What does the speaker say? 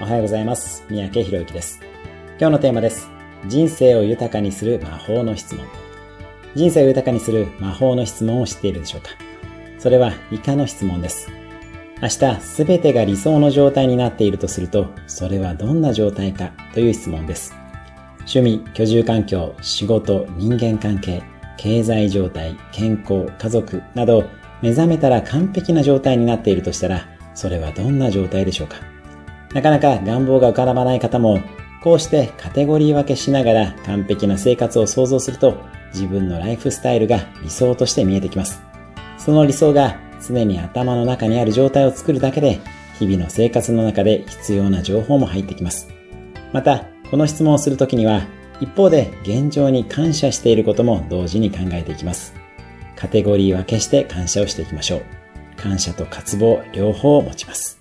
おはようございます。三宅博之です。今日のテーマです。人生を豊かにする魔法の質問。人生を豊かにする魔法の質問を知っているでしょうか？それは以下の質問です。明日すべてが理想の状態になっているとすると、それはどんな状態かという質問です。趣味、居住環境、仕事、人間関係、経済状態、健康、家族など、目覚めたら完璧な状態になっているとしたら、それはどんな状態でしょうか？なかなか願望が浮かばない方も、こうしてカテゴリー分けしながら完璧な生活を想像すると、自分のライフスタイルが理想として見えてきます。その理想が常に頭の中にある状態を作るだけで、日々の生活の中で必要な情報も入ってきます。また、この質問をするときには、一方で現状に感謝していることも同時に考えていきます。カテゴリー分けして感謝をしていきましょう。感謝と渇望両方を持ちます。